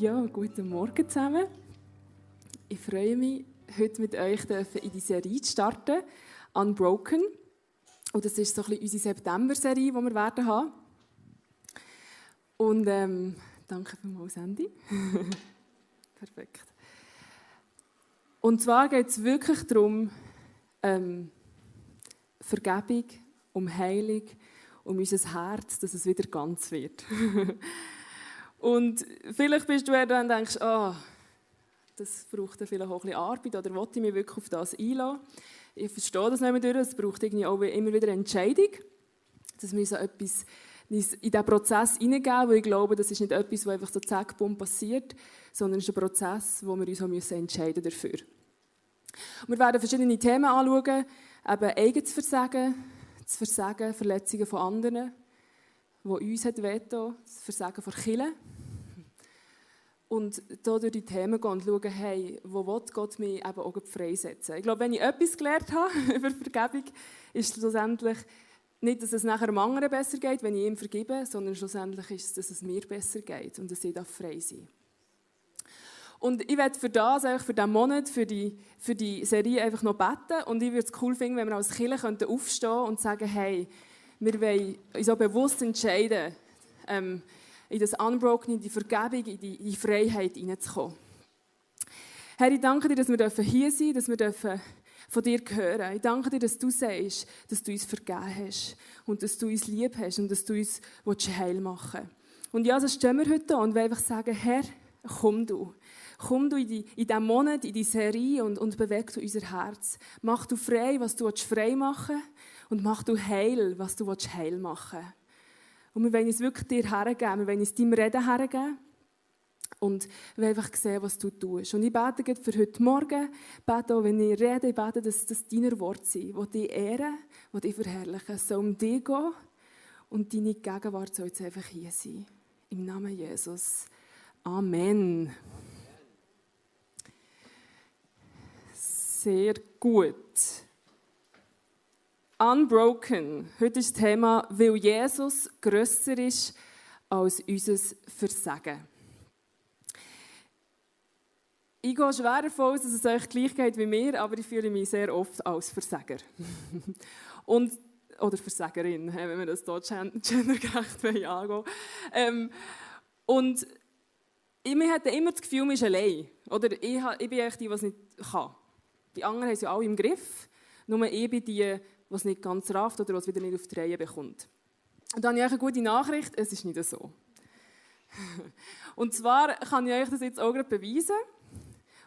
Ja, guten Morgen zusammen. Ich freue mich, heute mit euch in die Serie zu starten, Unbroken. Und das ist so ein bisschen unsere September-Serie, die wir werden haben. Und ähm, danke vielmals, Andy. Perfekt. Und zwar geht es wirklich darum, ähm, Vergebung, um Heilung, um unser Herz, dass es wieder ganz wird. Und vielleicht bist du ja da und denkst, oh, das braucht vielleicht auch ein bisschen Arbeit oder wollte ich mich wirklich auf das einlassen? Ich verstehe das nicht mehr durch, es braucht irgendwie auch immer wieder eine Entscheidung, dass wir so etwas in diesen Prozess hineingeben, weil ich glaube, das ist nicht etwas, was einfach so zack, bumm passiert, sondern es ist ein Prozess, wo wir uns auch müssen entscheiden dafür. wir werden verschiedene Themen anschauen, eben eigenes Versagen, das Versagen, Verletzungen von anderen, die uns wehtun, das Versagen von Kirche, und hier durch die Themen gehen und schauen, hey, wo will Gott mich eben auch freisetzen. Ich glaube, wenn ich etwas gelernt habe über Vergebung, ist schlussendlich nicht, dass es nachher dem anderen besser geht, wenn ich ihm vergebe, sondern schlussendlich ist es, dass es mir besser geht und dass ich frei sein Und ich werde für das, für diesen Monat, für die, für die Serie einfach noch beten und ich würde es cool finden, wenn wir als Kirche aufstehen und sagen, hey, wir wollen uns auch bewusst entscheiden, ähm, in das Unbroken, in die Vergebung, in die, in die Freiheit hineinzukommen. Herr, ich danke dir, dass wir hier sein dürfen, dass wir von dir hören. Ich danke dir, dass du sagst, dass du uns vergeben hast und dass du uns lieb hast und dass du uns heil machen willst. Und ja, so stehen wir heute und wollen einfach sagen, Herr, komm du. Komm du in, die, in diesen Monat, in die Serie und, und beweg du unser Herz. Mach du frei, was du frei machen willst und mach du heil, was du heil machen willst. Und wir wollen es wirklich dir hergeben, wir wollen es deinem Reden hergeben. Und wir wollen einfach sehen, was du tust. Und ich bete für heute Morgen, bete auch, wenn ich rede, ich bete, dass das deine Worte sind, die dich ehren, die dich verherrlichen. Es soll um dich gehen und deine Gegenwart soll jetzt einfach hier sein. Im Namen Jesus. Amen. Sehr gut. Unbroken. Heute ist das Thema, weil Jesus grösser ist als unser Versagen. Ich gehe schwer davon aus, dass es euch gleich geht wie mir, aber ich fühle mich sehr oft als Versager. Und, oder Versagerin, wenn wir das hier gendergerecht angehen ähm, Und ich hatte immer das Gefühl, man ist allein. Oder ich, ich bin echt die, die es nicht kann. Die anderen haben sie alle im Griff. Nur ich bin die, was nicht ganz rafft oder was wieder nicht auf die Reihe bekommt. Und dann habe ich eine gute Nachricht, es ist nicht so. Und zwar kann ich euch das jetzt auch gerade beweisen,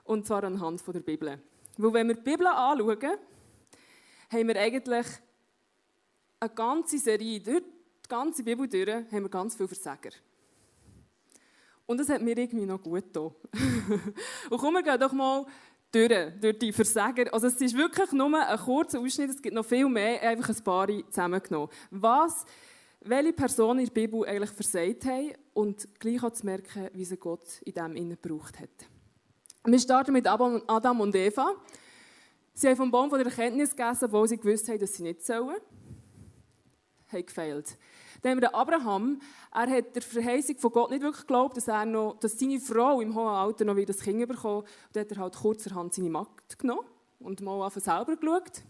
und zwar anhand von der Bibel. Weil wenn wir die Bibel anschauen, haben wir eigentlich eine ganze Serie, durch die ganze Bibel durch, haben wir ganz viele Versager. Und das hat mir irgendwie noch gut getan. und kommen wir doch mal durch, durch die Versager. Also es ist wirklich nur ein kurzer Ausschnitt, es gibt noch viel mehr, einfach ein paar zusammengenommen. Was, welche Personen in der Bibel eigentlich versagt haben und gleich auch zu merken, wie sie Gott in dem innen gebraucht hat. Wir starten mit Adam und Eva. Sie haben vom Baum von der Erkenntnis gegessen, obwohl sie gewusst haben, dass sie nicht sollen. Haben gefehlt. Dann haben wir Abraham. Er hat der Verheißung von Gott nicht wirklich geglaubt, dass, er noch, dass seine Frau im hohen Alter noch wieder das Kind bekommen Und dann hat er halt kurzerhand seine Magd genommen und mal auf selber geschaut.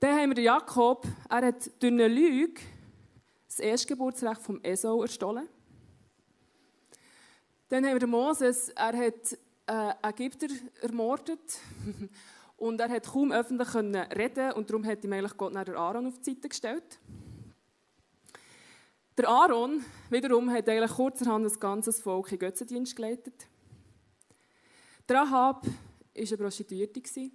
Dann haben wir Jakob. Er hat durch eine Lüge das Erstgeburtsrecht vom Esau erstohlen. Dann haben wir Moses. Er hat äh, Ägypter ermordet. Und er hat kaum öffentlich reden und darum hat ihm eigentlich Gott nach Aaron auf die Seite gestellt. Der Aaron wiederum hat eigentlich kurzerhand ein ganzes Volk in Götzendienst geleitet. Der Ahab war eine Prostituierte.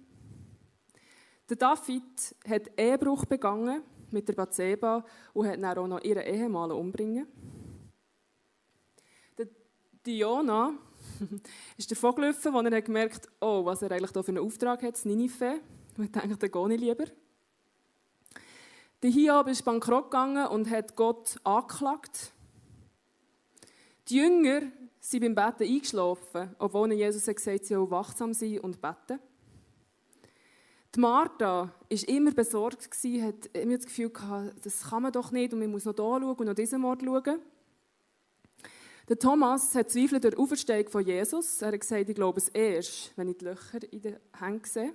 Der David hat Ehebruch begangen mit der Bathseba und hat dann auch noch ihren Ehemann umbringen. Der Diona ist davon gelaufen, als er gemerkt hat, oh, was er eigentlich hier für einen Auftrag hat, das Ninive. Und er dachte, dann gehe ich lieber. Der Hiob ist bankrott gegangen und hat Gott angeklagt. Die Jünger sind beim Betten eingeschlafen, obwohl Jesus gesagt hat, sie sollen wachsam sein und beten. Die Martha war immer besorgt, hat immer das Gefühl gehabt, das kann man doch nicht und man muss noch hier schauen und noch diesen Ort schauen. Der Thomas hat Zweifel der Auferstehung von Jesus. Er hat gesagt, ich glaube es erst, wenn ich die Löcher in den Händen sehe.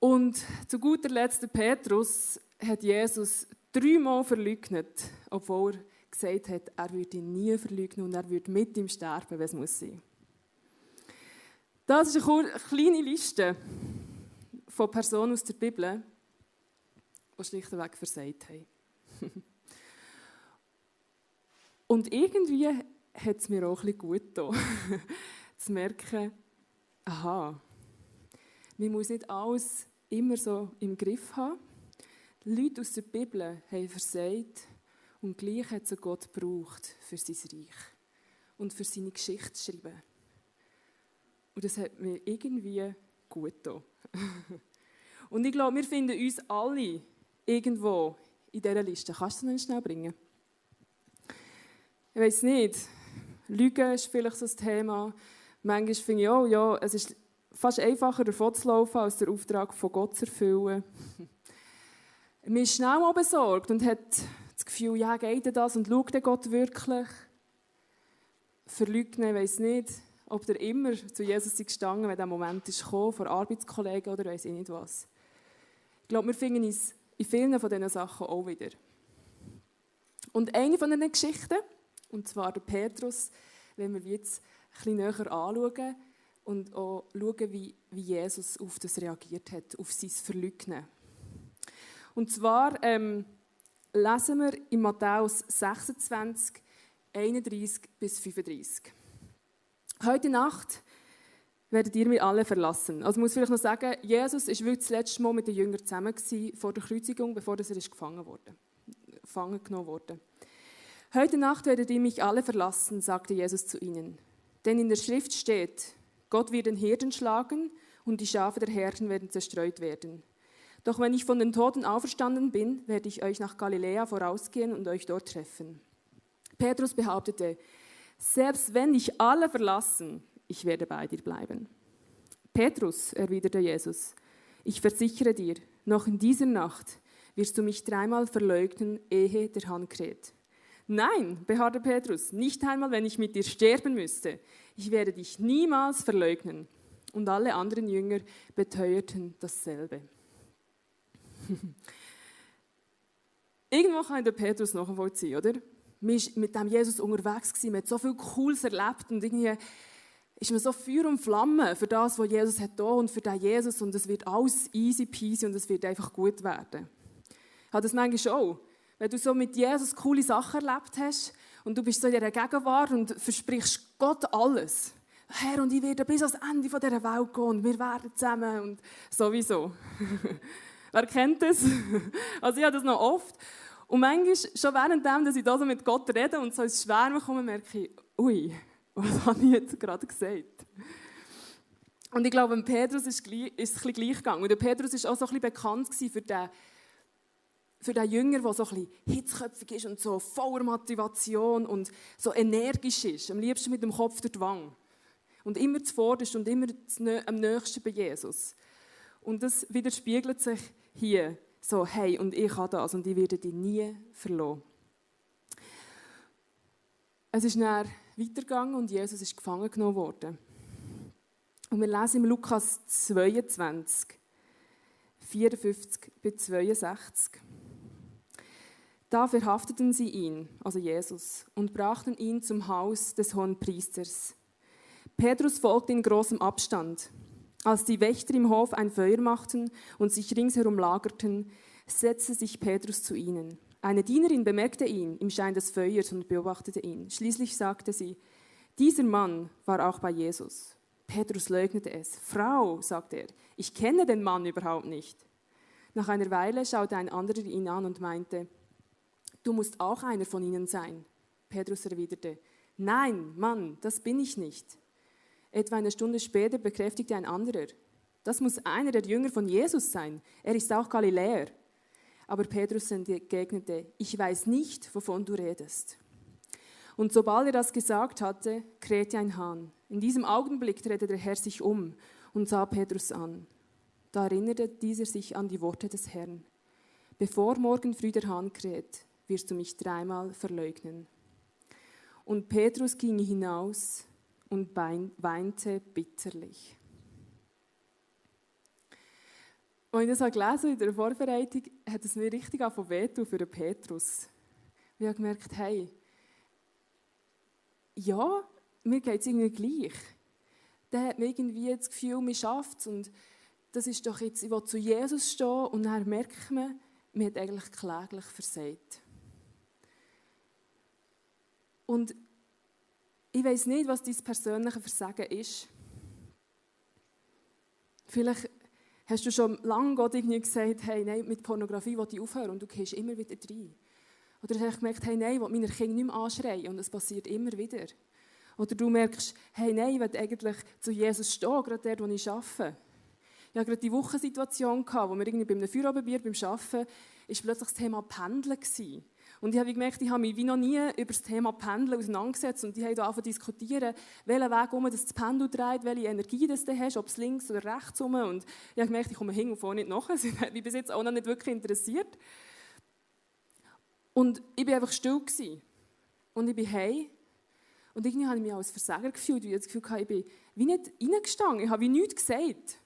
Und zu guter Letzt, Petrus hat Jesus dreimal verleugnet, obwohl er gesagt hat, er würde ihn nie verleugnen und er würde mit ihm sterben, wenn es muss sein. Das ist eine kleine Liste von Personen aus der Bibel, die schlichtweg versagt haben. Und irgendwie hat es mir auch ein bisschen gut getan, zu merken, aha, man muss nicht alles immer so im Griff haben. Die Leute aus der Bibel haben versagt und gleich hat es Gott gebraucht für sein Reich und für seine Geschichte zu schreiben. Und das hat mir irgendwie gut getan. und ich glaube, wir finden uns alle irgendwo in dieser Liste. Kannst du noch schnell bringen? Ich weiß nicht. Lügen ist vielleicht so ein Thema. Manchmal finde ich auch, ja, es ist fast einfacher, davon zu laufen, als den Auftrag von Gott zu erfüllen. Man ist schnell mal besorgt und hat das Gefühl, ja, geht das und schaut Gott wirklich? Verleugnen, weiß nicht, ob der immer zu Jesus gestanden wenn der Moment ist gekommen, vor Arbeitskollegen oder weiß ich nicht was. Ich glaube, wir finden uns in vielen von diesen Sachen auch wieder. Und eine von diesen Geschichten, und zwar der Petrus, wenn wir jetzt ein bisschen näher anschauen und auch schauen, wie, wie Jesus auf das reagiert hat, auf sein Verleugnen. Und zwar ähm, lesen wir in Matthäus 26, 31 bis 35. Heute Nacht werdet ihr mich alle verlassen. Also ich muss vielleicht noch sagen, Jesus war wirklich das letzte Mal mit den Jüngern zusammen vor der Kreuzigung, bevor er gefangen wurde, gefangen genommen wurde. Heute Nacht werdet ihr mich alle verlassen, sagte Jesus zu ihnen. Denn in der Schrift steht, Gott wird den Hirten schlagen und die Schafe der Herden werden zerstreut werden. Doch wenn ich von den Toten auferstanden bin, werde ich euch nach Galiläa vorausgehen und euch dort treffen. Petrus behauptete, selbst wenn dich alle verlassen, ich werde bei dir bleiben. Petrus, erwiderte Jesus, ich versichere dir, noch in dieser Nacht wirst du mich dreimal verleugnen, ehe der Hahn kräht. Nein, beharrte Petrus, nicht einmal, wenn ich mit dir sterben müsste. Ich werde dich niemals verleugnen. Und alle anderen Jünger beteuerten dasselbe. Irgendwo kann der Petrus noch nachvollziehen, oder? Man war mit dem Jesus unterwegs, man hat so viel Cooles erlebt und irgendwie ist man so Feuer und Flamme für das, was Jesus hat da und für den Jesus und es wird alles easy peasy und es wird einfach gut werden. Habe das manchmal auch. Wenn du so mit Jesus coole Sachen erlebt hast und du bist so in dieser Gegenwart und versprichst Gott alles. Herr, und ich werde bis ans Ende dieser Welt gehen und wir werden zusammen und sowieso. Wer kennt das? Also ich habe das noch oft. Und manchmal, schon währenddem, dass ich da so mit Gott rede und so ins Schwärmen komme, merke ich, ui, was habe ich jetzt gerade gesagt? Und ich glaube, Petrus ist, es ein bisschen gleich gegangen. Und der Petrus war auch so ein bisschen bekannt für den für den Jünger, der so ein bisschen hitzköpfig ist und so voller Motivation und so energisch ist, am liebsten mit dem Kopf durch die Wange. Und immer zuvorderst und immer am nächsten bei Jesus. Und das widerspiegelt sich hier so, hey, und ich habe das und ich werde dich nie verloren. Es ist dann weitergegangen und Jesus ist gefangen genommen worden. Und wir lesen im Lukas 22, 54 bis 62. Da verhafteten sie ihn, also Jesus, und brachten ihn zum Haus des hohen Priesters. Petrus folgte in großem Abstand. Als die Wächter im Hof ein Feuer machten und sich ringsherum lagerten, setzte sich Petrus zu ihnen. Eine Dienerin bemerkte ihn im Schein des Feuers und beobachtete ihn. Schließlich sagte sie, dieser Mann war auch bei Jesus. Petrus leugnete es. Frau, sagte er, ich kenne den Mann überhaupt nicht. Nach einer Weile schaute ein anderer ihn an und meinte, du musst auch einer von ihnen sein. Petrus erwiderte, nein, Mann, das bin ich nicht. Etwa eine Stunde später bekräftigte ein anderer, das muss einer der Jünger von Jesus sein, er ist auch Galiläer. Aber Petrus entgegnete, ich weiß nicht, wovon du redest. Und sobald er das gesagt hatte, krähte ein Hahn. In diesem Augenblick drehte der Herr sich um und sah Petrus an. Da erinnerte dieser sich an die Worte des Herrn. Bevor morgen früh der Hahn kräht, wirst du mich dreimal verleugnen. Und Petrus ging hinaus und weinte bitterlich. Als ich das gelesen in der Vorbereitung, hat es mir richtig angefangen für Petrus. Ich habe gemerkt, hey, ja, mir geht es irgendwie gleich. Der hat mir irgendwie das Gefühl, man schafft es und das ist doch jetzt, ich will zu Jesus stehen und dann merkt man, man hat eigentlich kläglich versagt. Und ich weiß nicht, was dein persönliche Versagen ist. Vielleicht hast du schon lange Gott irgendwie gesagt, hey, nein, mit Pornografie will ich aufhören und du gehst immer wieder rein. Oder hast du gemerkt, hey, nein, ich will meine Kinder nicht mehr anschreien und es passiert immer wieder. Oder du merkst, hey, nein, ich will eigentlich zu Jesus stehen, gerade dort, wo ich arbeite. Ich hatte gerade die Wochensituation, wo wir irgendwie bei einem Feierabendbier beim Arbeiten, ist plötzlich das Thema Pendeln gewesen. Und ich habe gemerkt, ich habe mich wie noch nie über das Thema Pendeln auseinandergesetzt und die haben angefangen zu diskutieren, welchen Weg um das Pendel dreht, welche Energie das du hast, ob es links oder rechts um. Und ich habe gemerkt, ich komme hin und vorne nicht nach. Sie hat mich bis jetzt auch noch nicht wirklich interessiert. Und ich war einfach still. Gewesen. Und ich bin heim. Und irgendwie habe ich mich als Versager gefühlt, weil ich das Gefühl hatte, ich bin wie nicht reingestanden. Ich habe wie nichts gesagt.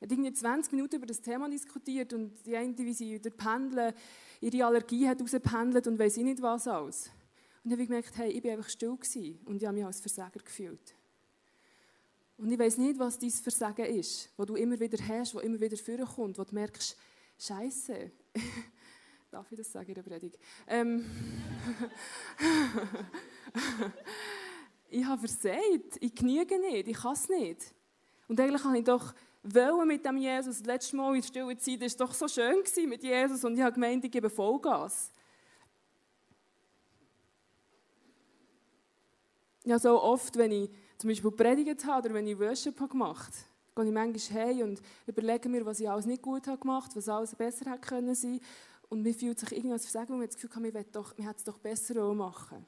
Er hat irgendwie 20 Minuten über das Thema diskutiert und die eine, wie sie durch Pendeln ihre Allergie hat rausgependelt und weiß ich nicht was alles. Und dann habe ich gemerkt, hey, ich war einfach still gewesen und ich habe mich als Versager gefühlt. Und ich weiß nicht, was dein Versagen ist, wo du immer wieder hast, wo immer wieder vorkommt, wo du merkst, Scheiße. Darf ich das sagen in der Predigt? Ähm ich habe versagt, ich genüge nicht, ich kann es nicht. Und eigentlich habe ich doch wollen mit dem Jesus. Das letzte Mal in der stillen Zeit war es doch so schön mit Jesus und ich habe gemeint, ich gebe Vollgas. Ja, so oft, wenn ich zum Beispiel predigt habe oder wenn ich Worship habe gemacht habe, gehe ich manchmal heim und überlege mir, was ich alles nicht gut habe gemacht, was alles besser hätte können sein. Und mir fühlt sich irgendwas versagen, weil man das Gefühl hat, man hätte es doch besser machen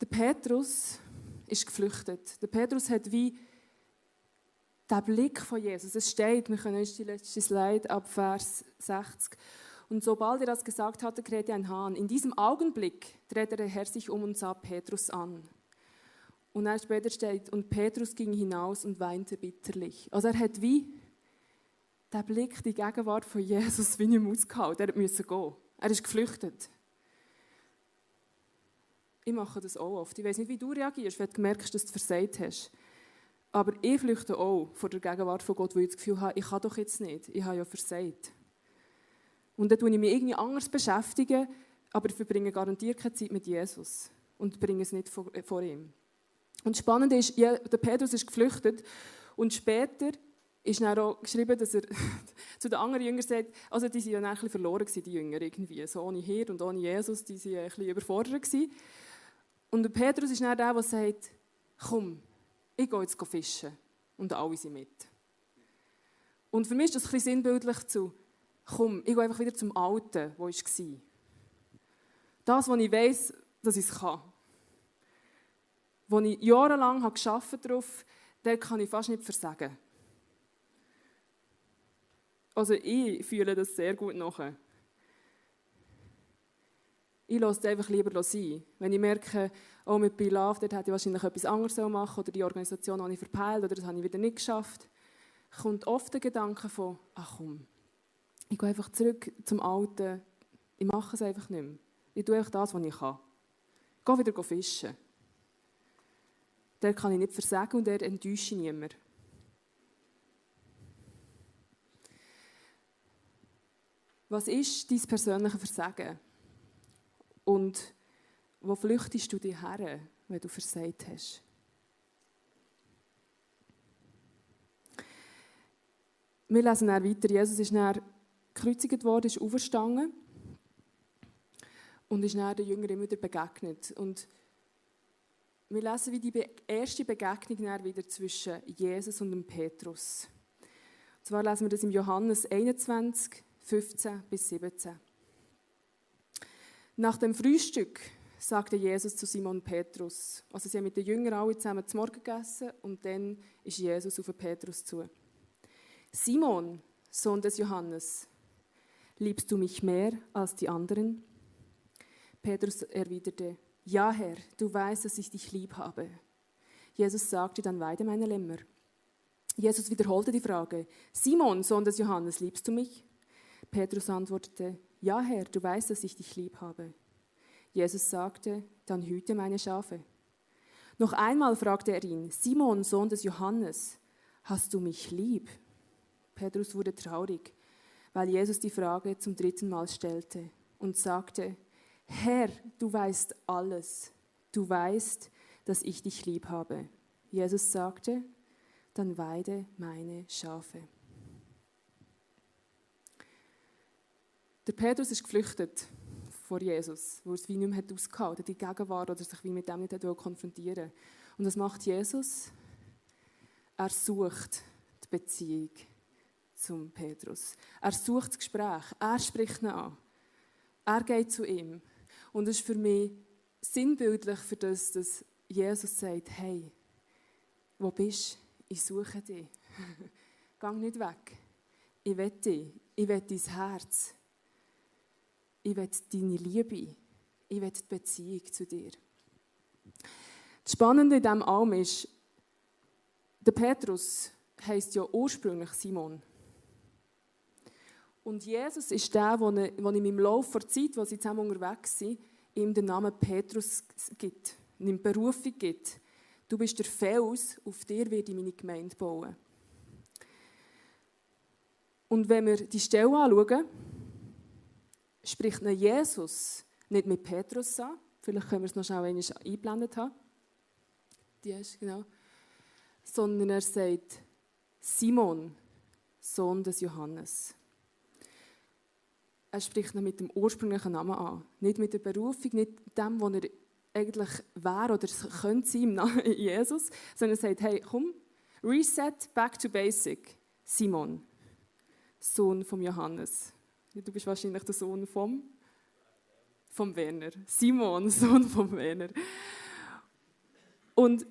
Der Petrus ist geflüchtet. Der Petrus hat wie der Blick von Jesus. Es steht, wir können uns die letzte Slide ab Vers 60. Und sobald er das gesagt hatte, krähte ein Hahn. In diesem Augenblick drehte der Herr sich um und sah Petrus an. Und dann später steht, und Petrus ging hinaus und weinte bitterlich. Also er hat wie der Blick, die Gegenwart von Jesus, wie nicht ausgehalten. Er musste gehen. Er ist geflüchtet. Ich mache das auch oft. Ich weiß nicht, wie du reagierst, wenn du merkst, dass du versagt hast. Aber ich flüchte auch vor der Gegenwart von Gott, weil ich das Gefühl habe, ich kann doch jetzt nicht, ich habe ja versagt. Und dann tue ich mich irgendwie anders beschäftigen, aber ich verbringe garantiert keine Zeit mit Jesus und bringe es nicht vor, äh, ihm. Und spannend ist, der Petrus ist geflüchtet und später ist dann auch geschrieben, dass er zu den anderen Jüngern sagt, also die sind ja ein bisschen verloren gewesen, die Jünger irgendwie, so ohne Hirn und ohne Jesus, die waren ein bisschen überfordert gewesen. Und der Petrus ist dann der, der sagt, komm, ich gehe jetzt fischen. Und alle sind mit. Und für mich ist das ein sinnbildlich zu, komm, ich gehe einfach wieder zum Alten, wo ich war. Das, was ich weiß, dass ich es kann. Wo ich jahrelang habe gearbeitet darauf, der kann ich fast nicht versagen. Also ich fühle das sehr gut nachher ich lasse es einfach lieber sein. Wenn ich merke, oh, mit Be Love, dort hätte ich wahrscheinlich etwas anderes machen oder die Organisation habe ich verpeilt oder das habe ich wieder nicht geschafft, kommt oft der Gedanke von, ach komm, ich gehe einfach zurück zum Alten, ich mache es einfach nicht mehr. Ich tue einfach das, was ich kann. Ich gehe wieder fischen. Der kann ich nicht versagen und der enttäusche ich niemand. Was ist dein persönliches Versagen? Und wo flüchtest du dich her, wenn du versagt hast? Wir lesen dann weiter. Jesus ist dann gekreuzigt worden, ist auferstanden und ist dann den Jüngern wieder begegnet. Und wir lesen wie die erste Begegnung dann wieder zwischen Jesus und dem Petrus. Und zwar lesen wir das im Johannes 21, 15 bis 17. Nach dem Frühstück sagte Jesus zu Simon Petrus, also sie haben mit den Jüngern alle zusammen zum Morgen gegessen und dann ist Jesus auf Petrus zu. Simon, Sohn des Johannes, liebst du mich mehr als die anderen? Petrus erwiderte, ja Herr, du weißt, dass ich dich lieb habe. Jesus sagte, dann weide meine Lämmer. Jesus wiederholte die Frage, Simon, Sohn des Johannes, liebst du mich? Petrus antwortete, ja Herr, du weißt, dass ich dich lieb habe. Jesus sagte, dann hüte meine Schafe. Noch einmal fragte er ihn, Simon, Sohn des Johannes, hast du mich lieb? Petrus wurde traurig, weil Jesus die Frage zum dritten Mal stellte und sagte, Herr, du weißt alles. Du weißt, dass ich dich lieb habe. Jesus sagte, dann weide meine Schafe. Der Petrus ist geflüchtet vor Jesus, wo es wie nicht mehr ausgehalten die Gegenwart oder sich wie mit dem nicht konfrontieren Und was macht Jesus? Er sucht die Beziehung zum Petrus. Er sucht das Gespräch. Er spricht ihn an. Er geht zu ihm. Und es ist für mich sinnbildlich für das, dass Jesus sagt, hey, wo bist du? Ich suche dich. Gang nicht weg. Ich will dich. Ich will dein Herz. Ich will deine Liebe. Ich will die Beziehung zu dir. Das Spannende in diesem Alm ist, der Petrus heißt ja ursprünglich Simon. Und Jesus ist der, der in meinem Lauf der Zeit, wo sie zusammen unterwegs sind, ihm den Namen Petrus gibt, ihm Berufung gibt. Du bist der Fels, auf dir werde ich meine Gemeinde bauen. Und wenn wir die Stelle anschauen, spricht Jesus nicht mit Petrus an. Vielleicht können wir es noch schnell eingeblendet haben. Die ist, genau. Sondern er sagt, Simon, Sohn des Johannes. Er spricht ihn mit dem ursprünglichen Namen an. Nicht mit der Berufung, nicht dem, wo er eigentlich wäre oder könnte sein im Namen Jesus, sondern er sagt, hey, komm, reset, back to basic. Simon, Sohn von Johannes. Du bist wahrscheinlich der Sohn vom, vom Werner. Simon, Sohn von Werner. Und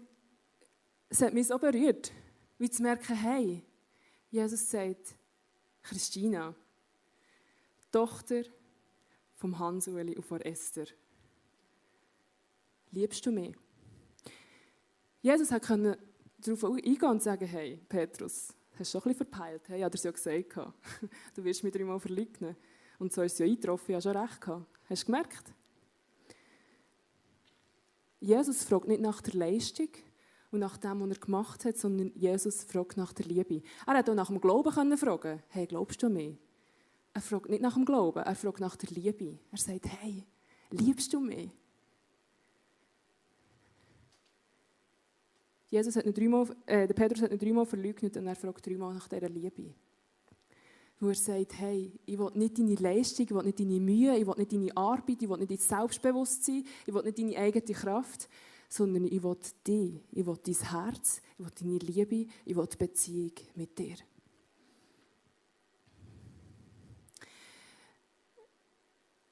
es hat mich so berührt, wie zu merken, hey, Jesus sagt, Christina, Tochter vom Hans-Uli und von Esther. Liebst du mich? Jesus konnte darauf eingehen und sagen, hey, Petrus, hast du schon ein bisschen verpeilt? Hey, hat er es ja gesagt. Du wirst mich dreimal verleugnen. Und so ist es ja eingetroffen, ich habe schon recht. Hast du gemerkt? Jesus fragt nicht nach der Leistung und nach dem, was er gemacht hat, sondern Jesus fragt nach der Liebe. Er hätte auch nach dem Glauben fragen hey, glaubst du mich? Er fragt nicht nach dem Glauben, er fragt nach der Liebe. Er sagt, hey, liebst du mich? Jesus hat dreimal, äh, der Petrus hat ihn dreimal verleugnet und er fragt dreimal nach dieser Liebe. Wo er sagt, hey, ich will nicht deine Leistung, ich will nicht deine Mühe, ich will nicht deine Arbeit, ich will nicht dein Selbstbewusstsein, ich will nicht deine eigene Kraft, sondern ich will dich, ich will dein Herz, ich will deine Liebe, ich will die Beziehung mit dir.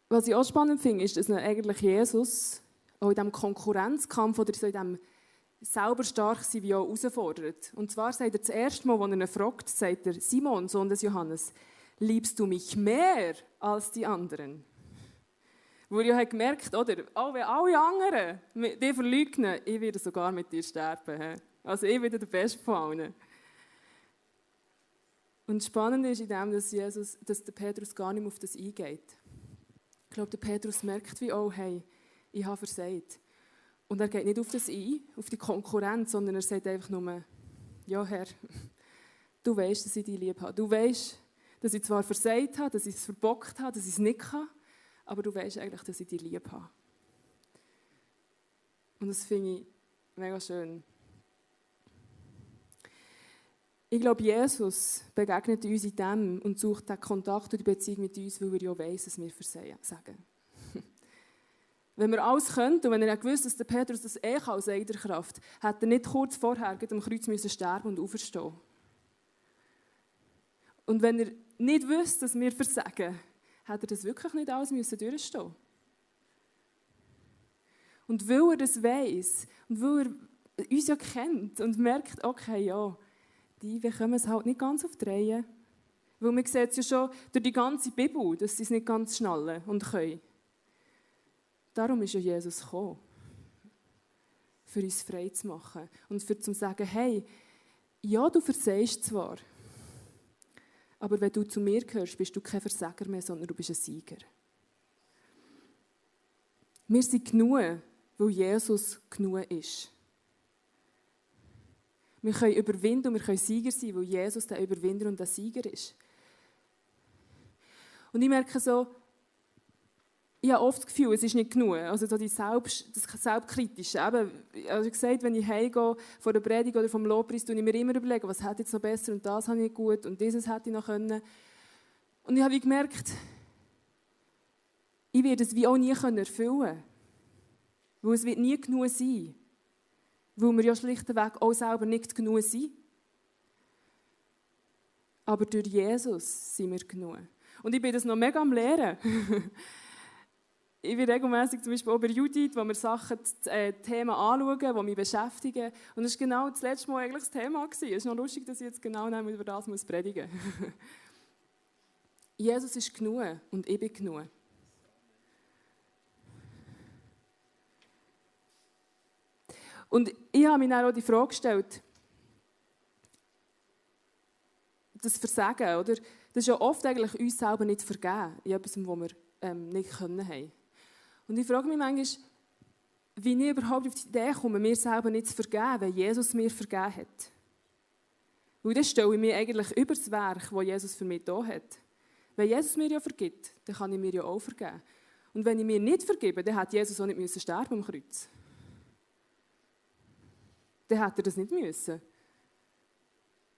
Was ich auch spannend finde, ist, dass eigentlich Jesus auch in diesem Konkurrenzkampf oder so in diesem selber stark sein wie auch herausfordert. Und zwar sagt er das erste Mal, als er ihn fragt, sagt er, Simon, Sohn des Johannes, liebst du mich mehr als die anderen? Wo ich hat gemerkt, oder, oh, wenn alle anderen dich verleugnen, ich werde sogar mit dir sterben. Also ich werde der Beste von allen. Und spannend ist in dem, dass, Jesus, dass der Petrus gar nicht mehr auf das eingeht. Ich glaube, der Petrus merkt wie, oh, hey, ich habe versagt. Und er geht nicht auf das ein, auf die Konkurrenz, sondern er sagt einfach nur, ja Herr, du weißt, dass ich dich lieb habe. Du weißt, dass ich zwar versagt habe, dass ich es verbockt habe, dass ich es nicht kann, aber du weißt eigentlich, dass ich dich lieb habe. Und das finde ich mega schön. Ich glaube, Jesus begegnet uns in dem und sucht den Kontakt und die Beziehung mit uns, weil er ja weiss, dass wir versagen. Wenn wir alles könnten und wenn er gewusst dass der Petrus das eh kann aus eigener Kraft, hätte er nicht kurz vorher am Kreuz müssen sterben und auferstehen Und wenn er nicht wüsste, dass wir versagen, hätte er das wirklich nicht alles müssen durchstehen Und weil er das weiß und weil er uns ja kennt und merkt, okay, ja, die bekommen es halt nicht ganz auf die. Weil man sieht es ja schon durch die ganze Bibel, dass sie es nicht ganz schnallen und können. Darum ist ja Jesus gekommen. Für uns frei zu machen. Und für zu sagen, hey, ja, du versehst zwar, aber wenn du zu mir gehörst, bist du kein Versager mehr, sondern du bist ein Sieger. Wir sind genug, weil Jesus genug ist. Wir können überwinden und wir können Sieger sein, weil Jesus der Überwinder und der Sieger ist. Und ich merke so, ich habe oft das Gefühl, es ist nicht genug. Also so die Selbst, das Selbstkritische. Eben, also gesagt, wenn ich heimgehe von der Predigt oder vom Lobpreis, tue ich mir immer überlegen, was hätte jetzt noch besser und das habe ich gut und dieses hätte ich noch können. Und ich habe gemerkt, ich werde es wie auch nie erfüllen können. Weil es wird nie genug sein. Weil wir ja schlichtweg auch selber nicht genug sind. Aber durch Jesus sind wir genug. Und ich bin das noch mega am Lehren. ich bin regelmäßig zum Beispiel auch bei Judith, wo wir Sachen, äh, Themen anschauen, die mich beschäftigen. Und das war genau das letzte Mal eigentlich das Thema. Es ist noch lustig, dass ich jetzt genau über das muss predigen muss. Jesus ist genug und ich bin genug. Und ich habe mir dann auch die Frage gestellt, das Versagen, oder? Das ist ja oft eigentlich uns selber nicht vergeben, in etwas, was wir ähm, nicht können haben. Und ich frage mich manchmal, wie ich überhaupt auf die Idee komme, mir selber nicht zu vergeben, wenn Jesus mir vergeben hat. Weil dann stelle ich mir eigentlich über das Werk, das Jesus für mich da hat. Wenn Jesus mir ja vergibt, dann kann ich mir ja auch vergeben. Und wenn ich mir nicht vergebe, dann hat Jesus auch nicht müssen sterben am Kreuz. Dann hätte er das nicht müssen.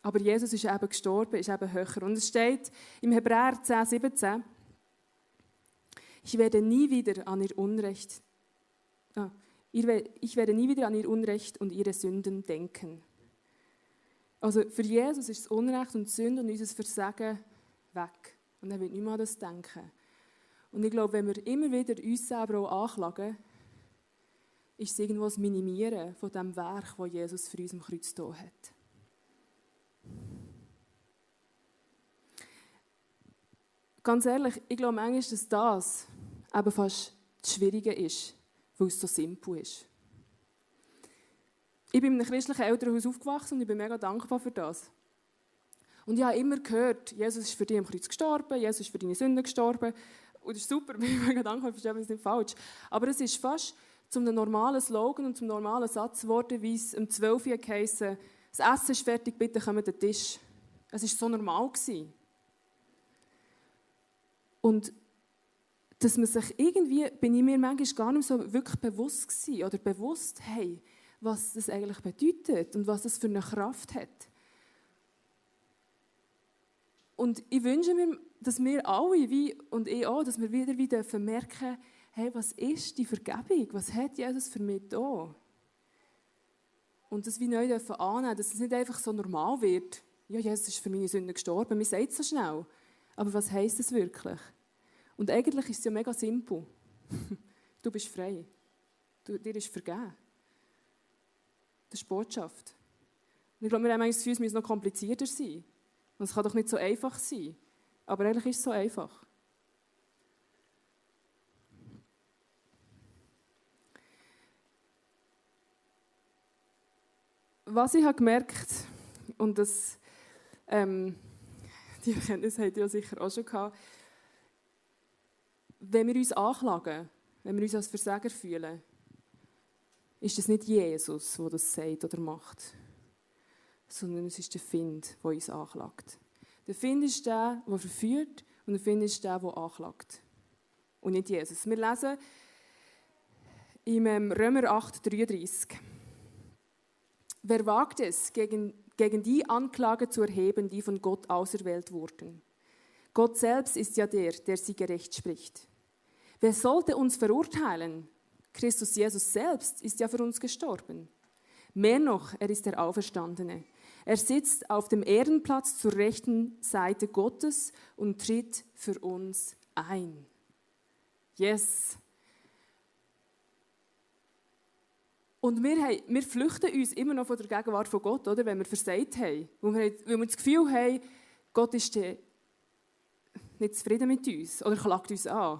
Aber Jesus ist eben gestorben, ist eben höher. Und es steht im Hebräer 10, 17, ich werde nie wieder an ihr Unrecht, ah, ich werde nie wieder an ihr Unrecht und ihre Sünden denken. Also für Jesus ist das Unrecht und Sünde und unser Versagen weg. Und er wird nicht mehr an das denken. Und ich glaube, wenn wir immer wieder uns selber auch anklagen, ist es irgendwo das Minimieren von dem Werk, das Jesus für uns am Kreuz da hat. Ganz ehrlich, ich glaube manchmal, dass das eben fast das Schwierige ist, weil es so simpel ist. Ich bin in einem christlichen Elternhaus aufgewachsen und ich bin mega dankbar für das. Und ich habe immer gehört, Jesus ist für dich am Kreuz gestorben, Jesus ist für deine Sünden gestorben. Und das ist super, ich bin mega dankbar, verstehe es nicht falsch. Aber es ist fast zu einem normalen Slogan und zum normalen Satz geworden, wie es um 12 Uhr geheißen, das Essen ist fertig, bitte kommt an den Tisch. Es war so normal. Gewesen. Und dass man sich irgendwie, bin ich mir manchmal gar nicht so wirklich bewusst gewesen, oder bewusst, hey, was das eigentlich bedeutet und was das für eine Kraft hat. Und ich wünsche mir, dass wir alle, wie und ich auch, dass wir wieder wieder merken, hey, was ist die Vergebung? Was hat Jesus für mich da? Und das wie neu dürfen annehmen, dass es nicht einfach so normal wird. Ja, Jesus ist für meine Sünden gestorben, mir sagt es so schnell. Aber was heisst das wirklich? Und eigentlich ist es ja mega simpel. Du bist frei. Du, dir ist vergeben. Das ist Botschaft. Und ich glaube, wir haben das Gefühl, es muss noch komplizierter sein. Und es kann doch nicht so einfach sein. Aber eigentlich ist es so einfach. Was ich habe gemerkt, und das, ähm, die Erkenntnis habt ihr ja sicher auch schon gehabt, wenn wir uns anklagen, wenn wir uns als Versager fühlen, ist es nicht Jesus, der das sagt oder macht, sondern es ist der Find, der uns anklagt. Der Find ist der, der verführt und der Find ist der, der anklagt. Und nicht Jesus. Wir lesen im ähm, Römer 8, 33. Wer wagt es, gegen, gegen die Anklage zu erheben, die von Gott auserwählt wurden? Gott selbst ist ja der, der sie gerecht spricht. Wer sollte uns verurteilen? Christus Jesus selbst ist ja für uns gestorben. Mehr noch, er ist der Auferstandene. Er sitzt auf dem Ehrenplatz zur rechten Seite Gottes und tritt für uns ein. Yes. Und wir, haben, wir flüchten uns immer noch von der Gegenwart von Gott, oder? wenn wir versagt haben. Weil wir, weil wir das Gefühl haben, Gott ist nicht zufrieden mit uns oder klagt uns an.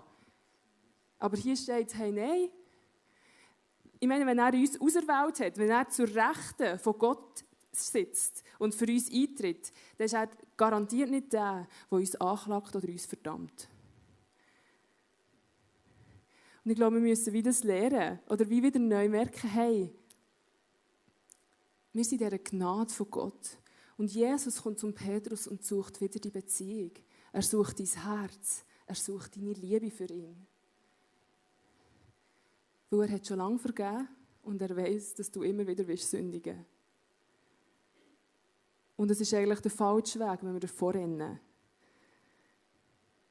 Aber hier steht, hey, nein. Ich meine, wenn er uns auserwählt hat, wenn er zur Rechten von Gott sitzt und für uns eintritt, dann ist er garantiert nicht der, der uns anklagt oder uns verdammt. Und ich glaube, wir müssen wieder das lernen oder wie wieder neu merken, hey, wir sind in dieser Gnade von Gott. Und Jesus kommt zum Petrus und sucht wieder die Beziehung. Er sucht dein Herz. Er sucht deine Liebe für ihn. Weil er hat schon lange vergeben und er weiß, dass du immer wieder sündigen willst. Und es ist eigentlich der falsche Weg, wenn wir davor rennen.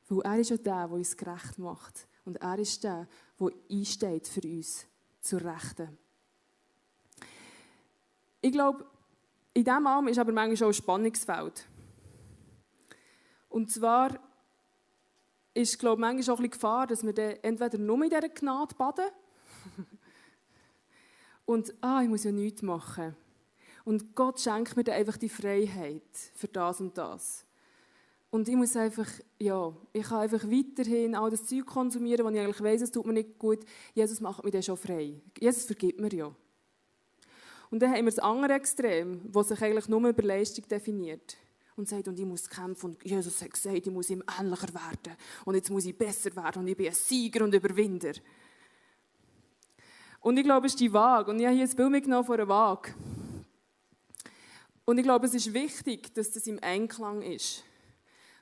Weil er ist ja der, der uns gerecht macht. Und er ist der, der einsteht für uns zur Rechten. Ich glaube, in diesem Arm ist aber manchmal auch ein Spannungsfeld. Und zwar ist, glaube ich, manchmal auch ein Gefahr, dass wir dann entweder nur in dieser Gnade baden und, ah, ich muss ja nichts machen. Und Gott schenkt mir dann einfach die Freiheit für das und das. Und ich muss einfach, ja, ich kann einfach weiterhin all das Zeug konsumieren, wo ich eigentlich weiss, es tut mir nicht gut. Jesus macht mich dann schon frei. Jesus vergibt mir ja. Und dann haben wir das andere Extrem, das sich eigentlich nur über Leistung definiert. Und sagt, und ich muss kämpfen. Und Jesus hat gesagt, ich muss ihm ähnlicher werden. Und jetzt muss ich besser werden. Und ich bin ein Sieger und Überwinder. Und ich glaube, es ist die Waage. Und ich habe hier ein Bild mitgenommen von einer Waage. Und ich glaube, es ist wichtig, dass das im Einklang ist.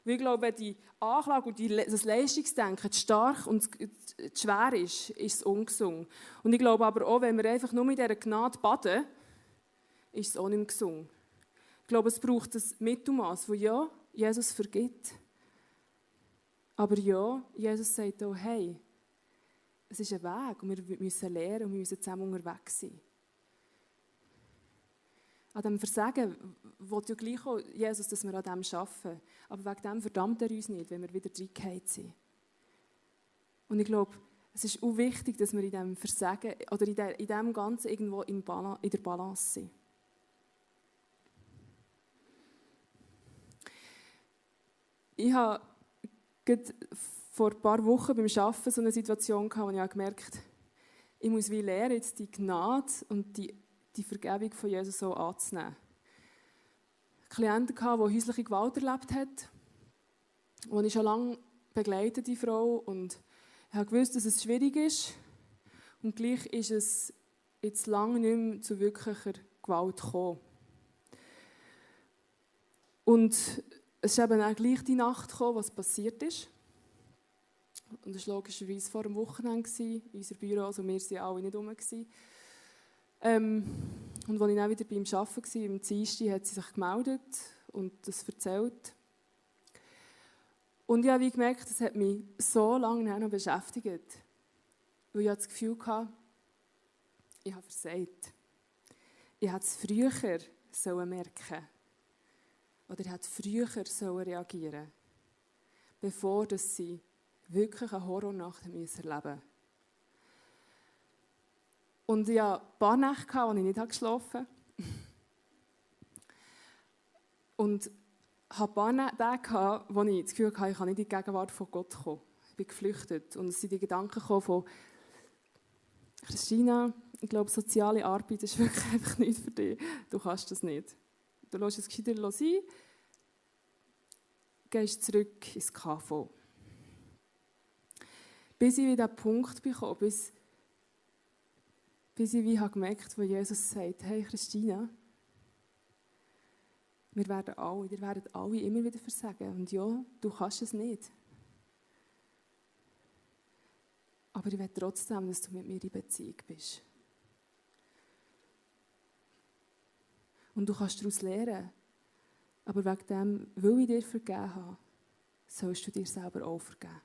Weil ich glaube, wenn die Anklage und das Leistungsdenken zu stark und zu schwer ist, ist es ungesund. Und ich glaube aber auch, wenn wir einfach nur mit dieser Gnade baden, ist es auch nicht mehr gesund. Ich glaube, es braucht das Mittelmaß, wo ja, Jesus vergibt. Aber ja, Jesus sagt auch, hey, es ist ein Weg und wir müssen lernen und wir müssen zusammen unterwegs sein. An dem Versagen will ja gleich auch Jesus, dass wir an dem arbeiten. Aber wegen dem verdammt er uns nicht, wenn wir wieder reingefallen sind. Und ich glaube, es ist auch wichtig, dass wir in diesem Versagen oder in, der, in dem Ganzen irgendwo in, in der Balance sind. Ich habe vor ein paar Wochen beim Arbeiten so eine Situation gehabt, wo ich gemerkt habe, ich muss wie lernen, jetzt die Gnade und die, die Vergebung von Jesus so anzunehmen. Klienten gehabt, die häusliche Gewalt erlebt hat, die ich schon lange begleite, die Frau, und ich habe gewusst, dass es schwierig ist. Und gleich ist es jetzt lange nicht mehr zu wirklicher Gewalt gekommen. Und es ist eben auch gleich die Nacht gekommen, was passiert ist. Und es war logischerweise vor dem Wochenende in unserem Büro, also wir waren alle nicht rum. Ähm, und als ich dann wieder beim Arbeiten war, im Dienstag, hat sie sich gemeldet und das erzählt. Und ich habe gemerkt, das hat mich so lange noch beschäftigt. Weil ich das Gefühl hatte, ich habe versagt. Ich hätte es früher merken sollen oder er hat früher sollen reagieren bevor dass sie wirklich eine Horrornacht erleben mussten. Und ich hatte ein paar Nächte, wo ich nicht geschlafen habe. Und ich hatte ein paar Tage, wo ich das Gefühl hatte, ich kann nicht in die Gegenwart von Gott kommen. Ich bin geflüchtet. Und es sind die Gedanken von Christina, ich glaube, soziale Arbeit ist wirklich einfach nicht für dich. Du kannst das nicht. Du lässt es gescheiter sein, gehst zurück ins KV. Bis ich wieder den Punkt bekomme, bis, bis ich wie gemerkt wo Jesus sagt, hey Christina, wir werden alle, ihr werdet alle immer wieder versagen. Und ja, du kannst es nicht. Aber ich will trotzdem, dass du mit mir in Beziehung bist. Und du kannst daraus lernen. Aber wegen dem, weil ich dir vergeben habe, sollst du dir selber auch vergeben.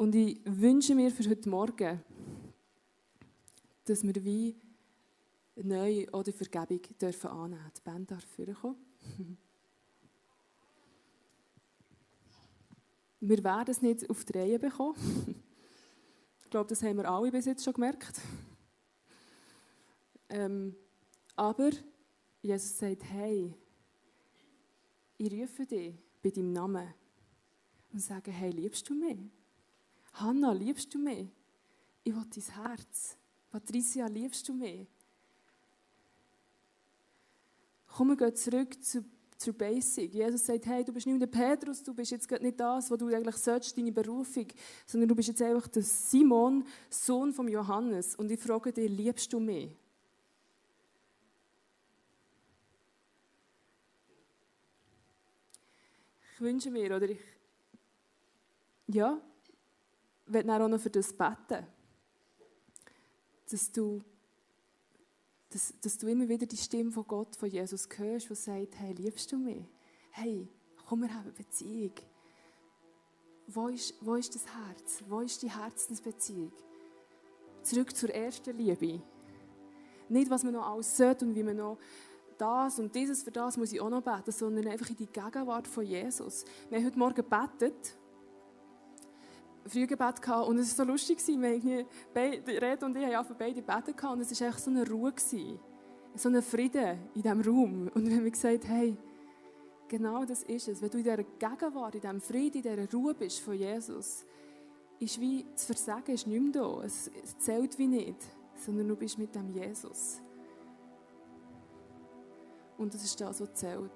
Und ich wünsche mir für heute Morgen, dass wir wie neu auch die Vergebung dürfen annehmen. Die Band darf vorkommen. Wir werden es nicht auf die Reihe bekommen. Ich glaube, das haben wir alle bis jetzt schon gemerkt. Ähm, aber Jesus sagt, hey, ich rufe dich bei deinem Namen. und sagen, hey, liebst du mich? Hanna, liebst du mich? Ich will dein Herz. Patricia, liebst du mich? Komm, wir gehen zurück zu, zur Basic. Jesus sagt, hey, du bist nicht mehr der Petrus, du bist jetzt nicht das, was du eigentlich sollst, deine Berufung, sondern du bist jetzt einfach der Simon, Sohn von Johannes. Und ich frage dich, liebst du mich? Ich wünsche mir, oder ich, ja, werde auch noch für das beten, dass du dass, dass du immer wieder die Stimme von Gott, von Jesus hörst, die sagt, hey, liebst du mich? Hey, komm, wir haben eine Beziehung. Wo ist, wo ist das Herz? Wo ist die Herzensbeziehung? Zurück zur ersten Liebe. Nicht, was man noch alles sollte und wie man noch das und dieses für das muss ich auch noch beten, sondern einfach in die Gegenwart von Jesus. Wir haben heute Morgen gebetet Frühgebet gehabt und es war so lustig, wir beide, Red und ich haben beide Beten gehabt und es war echt so eine Ruhe, so ein Frieden in diesem Raum. Und wir haben gesagt, hey, genau das ist es. Wenn du in dieser Gegenwart, in diesem Frieden, in dieser Ruhe bist von Jesus, ist wie das Versagen ist nicht mehr da. Es, es zählt wie nicht, sondern du bist mit dem Jesus. Und das ist das, was zählt.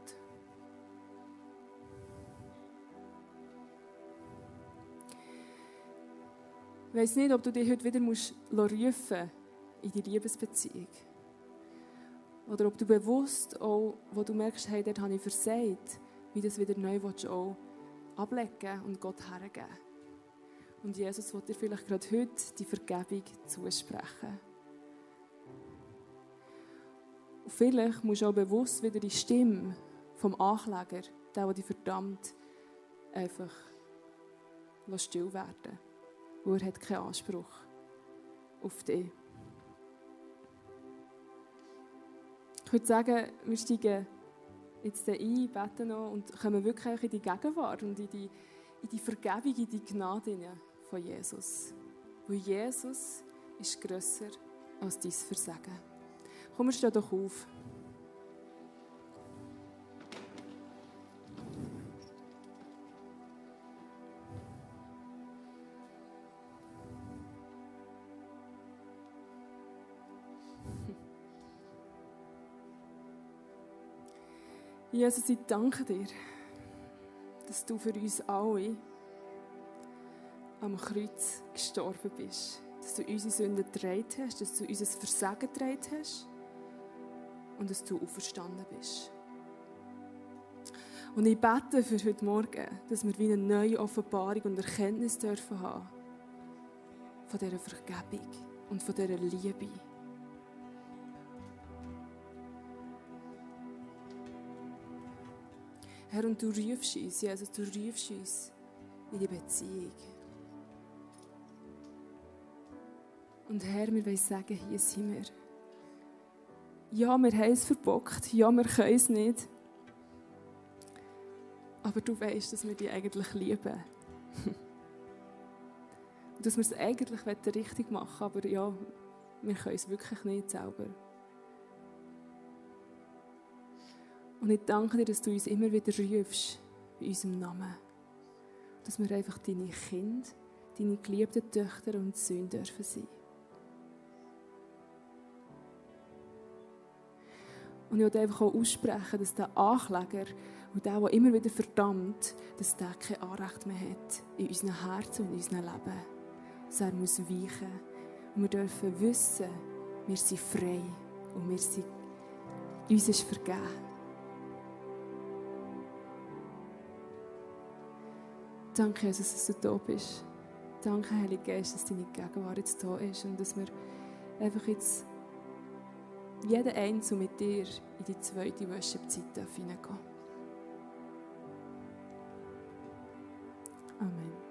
Ich weiß nicht, ob du dich heute wieder musst rufen in die Liebesbeziehung. Oder ob du bewusst auch, wo du merkst, hey, dort habe ich versagt, wie das wieder neu auch ablegen und Gott hergeben. Und Jesus wird dir vielleicht gerade heute die Vergebung zusprechen. Und vielleicht musst du auch bewusst wieder die Stimme vom Ankläger, der, der dich verdammt, einfach still werden weil er hat keinen Anspruch auf dich. Ich würde sagen, wir steigen jetzt ein, beten noch und kommen wirklich in die Gegenwart und in die, in die Vergebung, in die Gnade von Jesus. Weil Jesus ist grösser als dein Versagen. Komm, wir doch auf. Jesus, ich danke dir, dass du für uns alle am Kreuz gestorben bist. Dass du unsere Sünden getragen hast, dass du unser Versagen getragen hast und dass du auferstanden bist. Und ich bete für heute Morgen, dass wir wie eine neue Offenbarung und Erkenntnis dürfen haben von dieser Vergebung und von dieser Liebe. Herr, und du rufst uns, Jesus, du rufst uns in die Beziehung. Und Herr, wir wollen sagen, hier sind wir. Ja, wir haben es verbockt. Ja, wir können es nicht. Aber du weißt, dass wir dich eigentlich lieben. Und dass wir es eigentlich richtig machen aber ja, wir können es wirklich nicht selber. Und ich danke dir, dass du uns immer wieder rufst bei unserem Namen. Dass wir einfach deine Kinder, deine geliebten Töchter und Söhne dürfen sein. Und ich will einfach auch aussprechen, dass der Ankläger und der, der immer wieder verdammt, dass der kein Anrecht mehr hat in unserem Herzen und in unserem Leben. Dass er muss weichen. Und wir dürfen wissen, wir sind frei und wir sind, uns ist vergeben. Danke, Jesus, dass du da bist. Danke, Heilige Geist, dass deine Gegenwart jetzt da ist und dass wir einfach jetzt jeder Einzelne mit dir in die zweite Worship-Zeit hineingehen Amen.